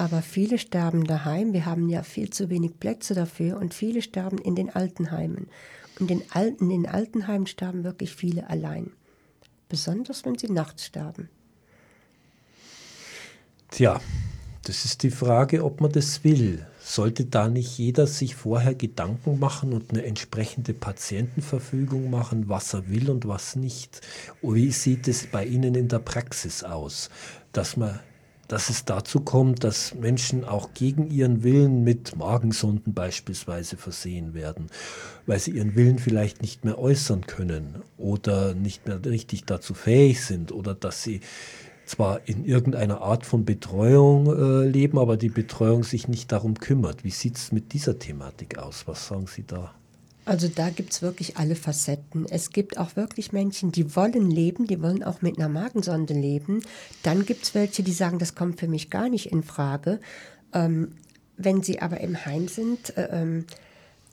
Aber viele sterben daheim, wir haben ja viel zu wenig Plätze dafür und viele sterben in den Altenheimen. Und in, Al in den Altenheimen sterben wirklich viele allein. Besonders wenn sie nachts sterben. Tja, das ist die Frage, ob man das will. Sollte da nicht jeder sich vorher Gedanken machen und eine entsprechende Patientenverfügung machen, was er will und was nicht? Wie sieht es bei Ihnen in der Praxis aus, dass man dass es dazu kommt, dass Menschen auch gegen ihren Willen mit Magensonden beispielsweise versehen werden, weil sie ihren Willen vielleicht nicht mehr äußern können oder nicht mehr richtig dazu fähig sind oder dass sie zwar in irgendeiner Art von Betreuung äh, leben, aber die Betreuung sich nicht darum kümmert. Wie sieht es mit dieser Thematik aus? Was sagen Sie da? Also da gibt es wirklich alle Facetten. Es gibt auch wirklich Menschen, die wollen leben, die wollen auch mit einer Magensonde leben. Dann gibt es welche, die sagen, das kommt für mich gar nicht in Frage. Ähm, wenn sie aber im Heim sind äh, ähm,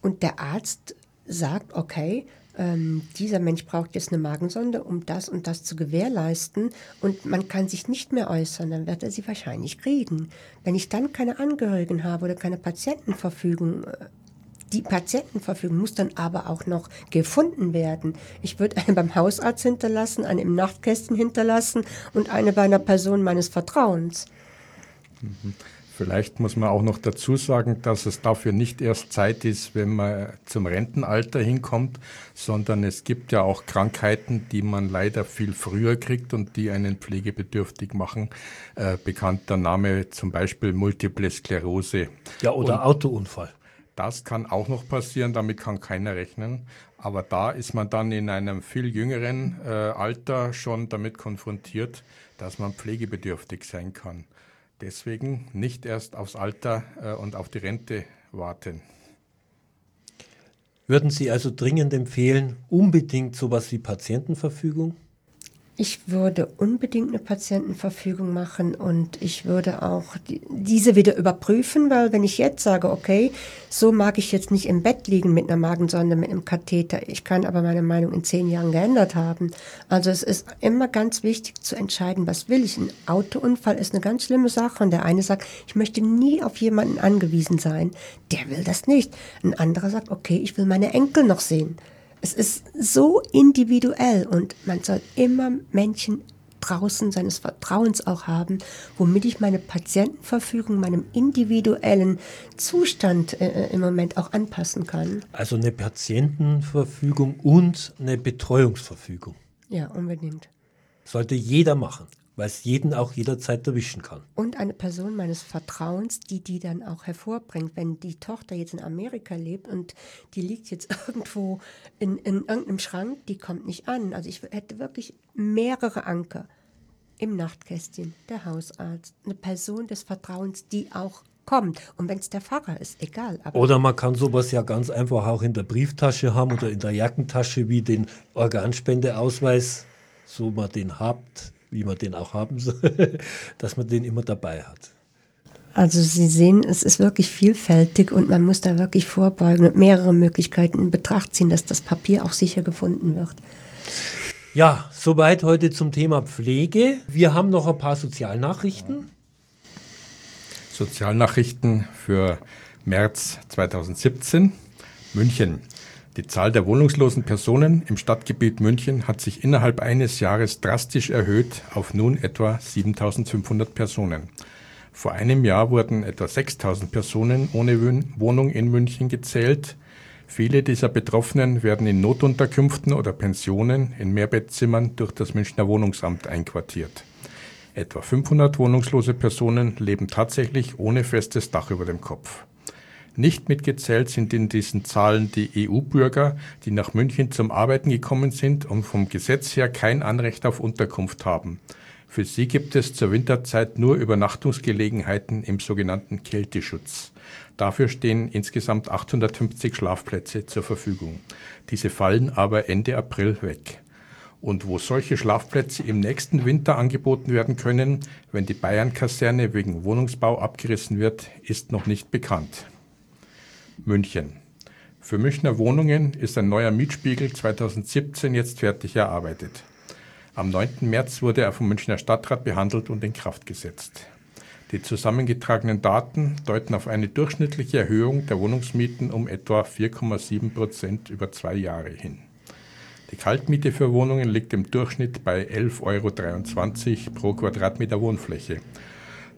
und der Arzt sagt, okay, ähm, dieser Mensch braucht jetzt eine Magensonde, um das und das zu gewährleisten und man kann sich nicht mehr äußern, dann wird er sie wahrscheinlich kriegen. Wenn ich dann keine Angehörigen habe oder keine Patientenverfügung, äh, die Patientenverfügung muss dann aber auch noch gefunden werden. Ich würde eine beim Hausarzt hinterlassen, eine im Nachtkästchen hinterlassen und eine bei einer Person meines Vertrauens. Mhm. Vielleicht muss man auch noch dazu sagen, dass es dafür nicht erst Zeit ist, wenn man zum Rentenalter hinkommt, sondern es gibt ja auch Krankheiten, die man leider viel früher kriegt und die einen pflegebedürftig machen. Äh, bekannter Name zum Beispiel Multiple Sklerose. Ja, oder und Autounfall. Das kann auch noch passieren, damit kann keiner rechnen. Aber da ist man dann in einem viel jüngeren äh, Alter schon damit konfrontiert, dass man pflegebedürftig sein kann. Deswegen nicht erst aufs Alter äh, und auf die Rente warten. Würden Sie also dringend empfehlen, unbedingt sowas wie Patientenverfügung? Ich würde unbedingt eine Patientenverfügung machen und ich würde auch die, diese wieder überprüfen, weil wenn ich jetzt sage, okay, so mag ich jetzt nicht im Bett liegen mit einer Magensonde, mit einem Katheter, ich kann aber meine Meinung in zehn Jahren geändert haben. Also es ist immer ganz wichtig zu entscheiden, was will ich. Ein Autounfall ist eine ganz schlimme Sache und der eine sagt, ich möchte nie auf jemanden angewiesen sein. Der will das nicht. Ein anderer sagt, okay, ich will meine Enkel noch sehen. Es ist so individuell und man soll immer Menschen draußen seines Vertrauens auch haben, womit ich meine Patientenverfügung meinem individuellen Zustand äh, äh, im Moment auch anpassen kann. Also eine Patientenverfügung und eine Betreuungsverfügung. Ja, unbedingt. Sollte jeder machen weil es jeden auch jederzeit erwischen kann. Und eine Person meines Vertrauens, die die dann auch hervorbringt. Wenn die Tochter jetzt in Amerika lebt und die liegt jetzt irgendwo in, in irgendeinem Schrank, die kommt nicht an. Also ich hätte wirklich mehrere Anker im Nachtkästchen, der Hausarzt, eine Person des Vertrauens, die auch kommt. Und wenn es der Pfarrer ist, egal. oder man kann sowas ja ganz einfach auch in der Brieftasche haben oder in der Jackentasche wie den Organspendeausweis, so man den habt wie man den auch haben soll, dass man den immer dabei hat. Also Sie sehen, es ist wirklich vielfältig und man muss da wirklich vorbeugen und mehrere Möglichkeiten in Betracht ziehen, dass das Papier auch sicher gefunden wird. Ja, soweit heute zum Thema Pflege. Wir haben noch ein paar Sozialnachrichten. Sozialnachrichten für März 2017. München. Die Zahl der wohnungslosen Personen im Stadtgebiet München hat sich innerhalb eines Jahres drastisch erhöht auf nun etwa 7500 Personen. Vor einem Jahr wurden etwa 6000 Personen ohne Wohnung in München gezählt. Viele dieser Betroffenen werden in Notunterkünften oder Pensionen in Mehrbettzimmern durch das Münchner Wohnungsamt einquartiert. Etwa 500 wohnungslose Personen leben tatsächlich ohne festes Dach über dem Kopf. Nicht mitgezählt sind in diesen Zahlen die EU-Bürger, die nach München zum Arbeiten gekommen sind und vom Gesetz her kein Anrecht auf Unterkunft haben. Für sie gibt es zur Winterzeit nur Übernachtungsgelegenheiten im sogenannten Kälteschutz. Dafür stehen insgesamt 850 Schlafplätze zur Verfügung. Diese fallen aber Ende April weg. Und wo solche Schlafplätze im nächsten Winter angeboten werden können, wenn die Bayern-Kaserne wegen Wohnungsbau abgerissen wird, ist noch nicht bekannt. München. Für Münchner Wohnungen ist ein neuer Mietspiegel 2017 jetzt fertig erarbeitet. Am 9. März wurde er vom Münchner Stadtrat behandelt und in Kraft gesetzt. Die zusammengetragenen Daten deuten auf eine durchschnittliche Erhöhung der Wohnungsmieten um etwa 4,7 Prozent über zwei Jahre hin. Die Kaltmiete für Wohnungen liegt im Durchschnitt bei 11,23 Euro pro Quadratmeter Wohnfläche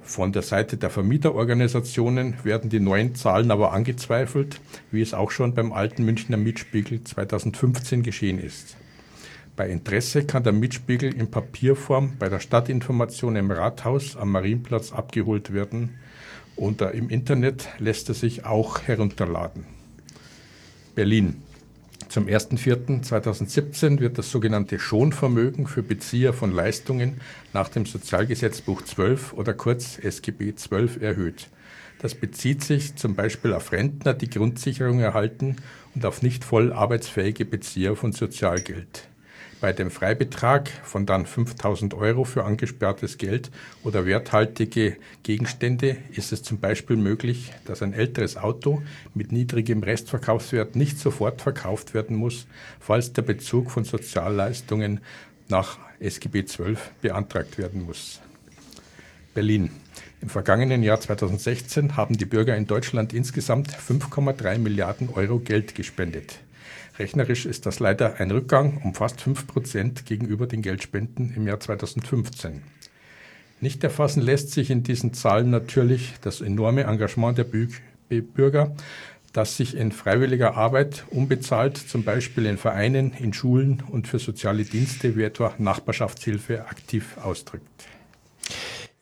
von der Seite der Vermieterorganisationen werden die neuen Zahlen aber angezweifelt, wie es auch schon beim alten Münchner Mietspiegel 2015 geschehen ist. Bei Interesse kann der Mietspiegel in Papierform bei der Stadtinformation im Rathaus am Marienplatz abgeholt werden und im Internet lässt er sich auch herunterladen. Berlin. Zum 1.4.2017 wird das sogenannte Schonvermögen für Bezieher von Leistungen nach dem Sozialgesetzbuch 12 oder kurz SGB 12 erhöht. Das bezieht sich zum Beispiel auf Rentner, die Grundsicherung erhalten und auf nicht voll arbeitsfähige Bezieher von Sozialgeld. Bei dem Freibetrag von dann 5000 Euro für angesperrtes Geld oder werthaltige Gegenstände ist es zum Beispiel möglich, dass ein älteres Auto mit niedrigem Restverkaufswert nicht sofort verkauft werden muss, falls der Bezug von Sozialleistungen nach SGB XII beantragt werden muss. Berlin. Im vergangenen Jahr 2016 haben die Bürger in Deutschland insgesamt 5,3 Milliarden Euro Geld gespendet. Rechnerisch ist das leider ein Rückgang um fast 5 Prozent gegenüber den Geldspenden im Jahr 2015. Nicht erfassen lässt sich in diesen Zahlen natürlich das enorme Engagement der Bürger, das sich in freiwilliger Arbeit unbezahlt, zum Beispiel in Vereinen, in Schulen und für soziale Dienste wie etwa Nachbarschaftshilfe aktiv ausdrückt.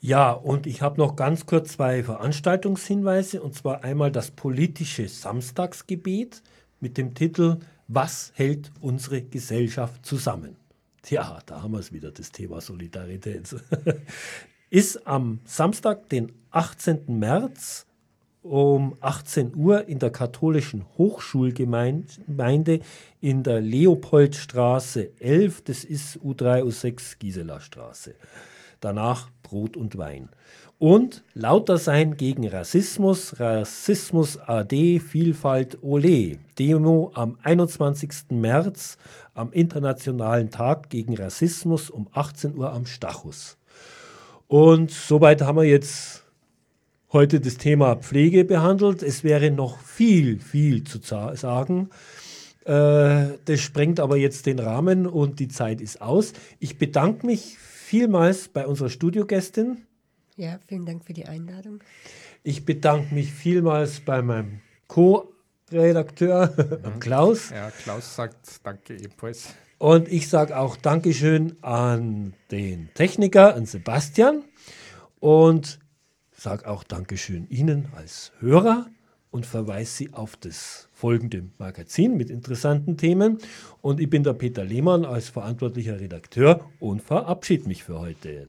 Ja, und ich habe noch ganz kurz zwei Veranstaltungshinweise, und zwar einmal das politische Samstagsgebet mit dem Titel was hält unsere Gesellschaft zusammen? Tja, da haben wir es wieder, das Thema Solidarität. Ist am Samstag, den 18. März um 18 Uhr in der katholischen Hochschulgemeinde in der Leopoldstraße 11, das ist U3, U6 Gisela Straße. Danach Brot und Wein und lauter sein gegen Rassismus, Rassismus AD, Vielfalt Ole. Demo am 21. März am Internationalen Tag gegen Rassismus um 18 Uhr am Stachus. Und soweit haben wir jetzt heute das Thema Pflege behandelt. Es wäre noch viel, viel zu sagen. Äh, das sprengt aber jetzt den Rahmen und die Zeit ist aus. Ich bedanke mich vielmals bei unserer Studiogästin, ja, vielen Dank für die Einladung. Ich bedanke mich vielmals bei meinem Co-Redakteur mhm. Klaus. Ja, Klaus sagt Danke ebenfalls. Und ich sage auch Dankeschön an den Techniker, an Sebastian. Und sage auch Dankeschön Ihnen als Hörer und verweise Sie auf das folgende Magazin mit interessanten Themen. Und ich bin der Peter Lehmann als verantwortlicher Redakteur und verabschiede mich für heute.